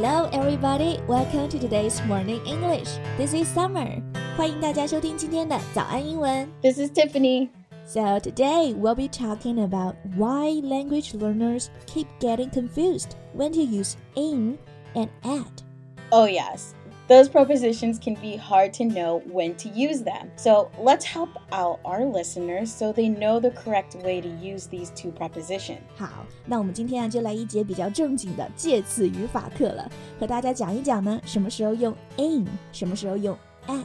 Hello, everybody. Welcome to today's morning English. This is Summer. 欢迎大家收听今天的早安英文。 This is Tiffany. So today we'll be talking about why language learners keep getting confused when to use in and at. Oh, yes. Those prepositions can be hard to know when to use them. So let's help out our listeners so they know the correct way to use these two prepositions. 好，那我们今天啊就来一节比较正经的介词语法课了，和大家讲一讲呢，什么时候用 in，什么时候用 at。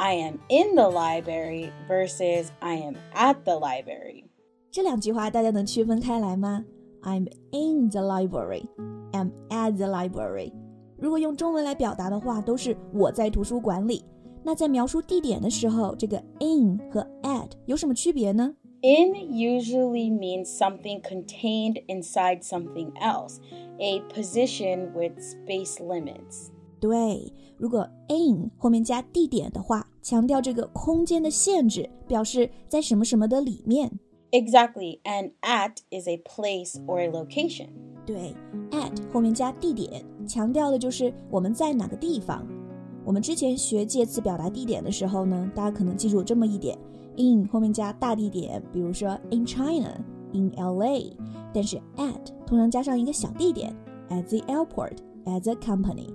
I am in the library versus I am at the library. 这两句话大家能区分开来吗？I'm in the library, I'm at the library。如果用中文来表达的话，都是我在图书馆里。那在描述地点的时候，这个 in 和 at 有什么区别呢？ In usually means something contained inside something else, a position with space limits. 对，如果 in 后面加地点的话，强调这个空间的限制，表示在什么什么的里面。Exactly, and at is a place or a location. 对，at 后面加地点，强调的就是我们在哪个地方。我们之前学介词表达地点的时候呢，大家可能记住这么一点：in 后面加大地点，比如说 in China、in LA，但是 at 通常加上一个小地点，at the airport、at the company。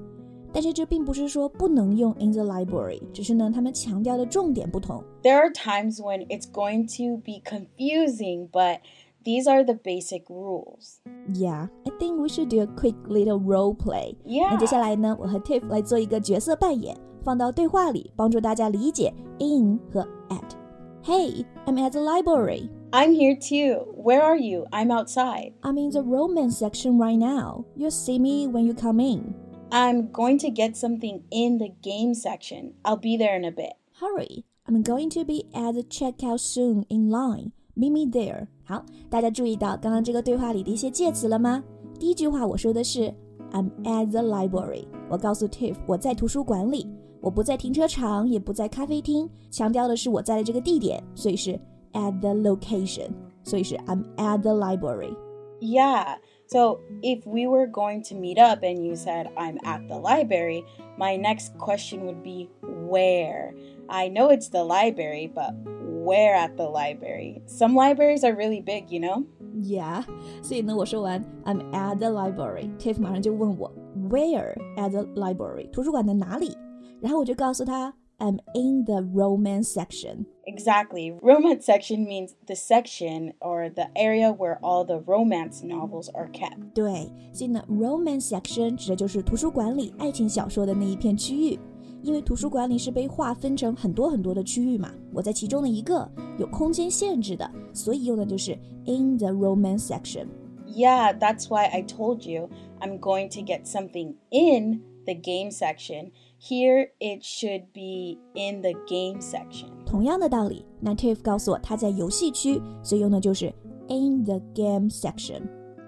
但是这并不是说不能用 in the library，只是呢，他们强调的重点不同。 There are times when it's going to be confusing, but these are the basic rules. Yeah, I think we should do a quick little role play. 那 Yeah. 接下来呢，我和 Tiff 来做一个角色扮演，放到对话里，帮助大家理解 in 和 at。Hey, I'm at the library. I'm here too. Where are you? I'm outside. I'm in the romance section right now. You'll see me when you come in. I'm going to get something in the game section. I'll be there in a bit. Hurry, I'm going to be at the checkout soon in line. Meet me there. 好，大家注意到刚刚这个对话里的一些介词了吗？第一句话我说的是 I'm at the library。我告诉 Tiff 我在图书馆里，我不在停车场，也不在咖啡厅，强调的是我在的这个地点，所以是 at the location，所以是 I'm at the library。 Yeah. So if we were going to meet up and you said, I'm at the library, my next question would be, where? I know it's the library, but where at the library? Some libraries are really big, you know? Yeah，所以呢，我说完 I'm at the library，Tiff 马上就问我 Where at the library？图书馆的哪里？然后我就告诉他 I'm in the romance section。 Exactly. Romance section means the section or the area where all the romance novels are kept. 对，所以呢，romance section 指的就是图书馆里爱情小说的那一片区域。因为图书馆里是被划分成很多很多的区域嘛，我在其中的一个有空间限制的，所以用的就是 in the romance section。 Yeah, that's why I told you I'm going to get something in the game section. Here it should be in the game section. 同样的道理，那 Tiff 告诉我他在游戏区，所以用的就是 in the game section。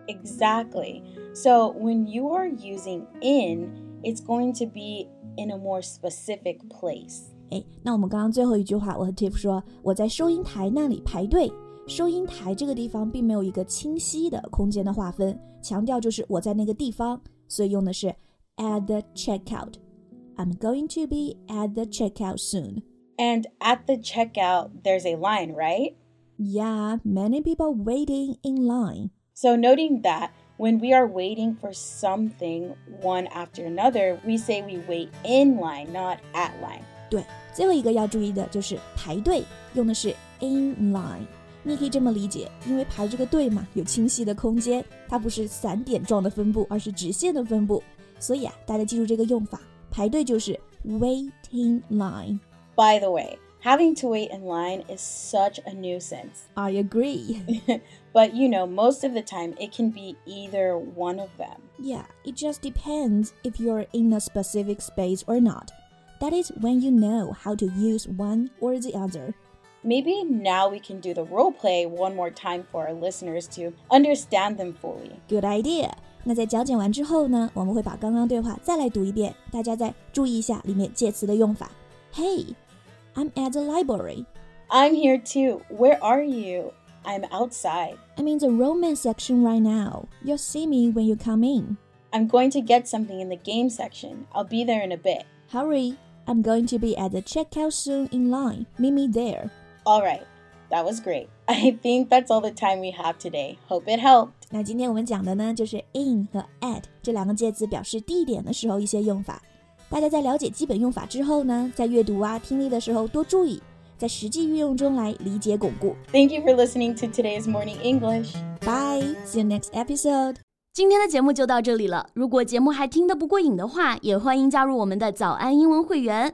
Exactly. So when you are using in, it's going to be in a more specific place. 哎，那我们刚刚最后一句话，我和 Tiff 说我在收银台那里排队。收银台这个地方并没有一个清晰的空间的划分，强调就是我在那个地方，所以用的是 at the checkout。 I'm going to be at the checkout soon. And at the checkout, there's a line, right? Yeah, many people waiting in line. So, noting that when we are waiting for something one after another, we say we wait in line, not at line. 对，最后一个要注意的就是排队，用的是 in line。你也可以这么理解，因为排这个队嘛，有清晰的空间，它不是散点状的分布，而是直线的分布。所以啊，大家记住这个用法， 排队就是 wait in line。 By the way, Having to wait in line is such a nuisance. I agree. but you know, most of the time it can be either one of them. Yeah, it just depends if you're in a specific space or not. That is when you know how to use one or the other. Maybe now we can do the role play one more time for our listeners to understand them fully. Good idea. 那在讲解完之后呢，我们会把刚刚对话再来读一遍，大家再注意一下里面介词的用法。Hey, I'm at the library. I'm here too. Where are you? I'm outside. I'm in the romance section right now. You'll see me when you come in. I'm going to get something in the game section. I'll be there in a bit. Hurry. I'm going to be at the checkout soon in line. Meet me there. All right. That was great. I think that's all the time we have today. Hope it helped. 那今天我们讲的呢，就是 in 和 at 这两个介词表示地点的时候一些用法。大家在了解基本用法之后呢，在阅读啊、听力的时候多注意，在实际运用中来理解巩固。Thank you for listening to today's morning English. Bye. See you next episode. 今天的节目就到这里了。如果节目还听得不过瘾的话，也欢迎加入我们的早安英文会员。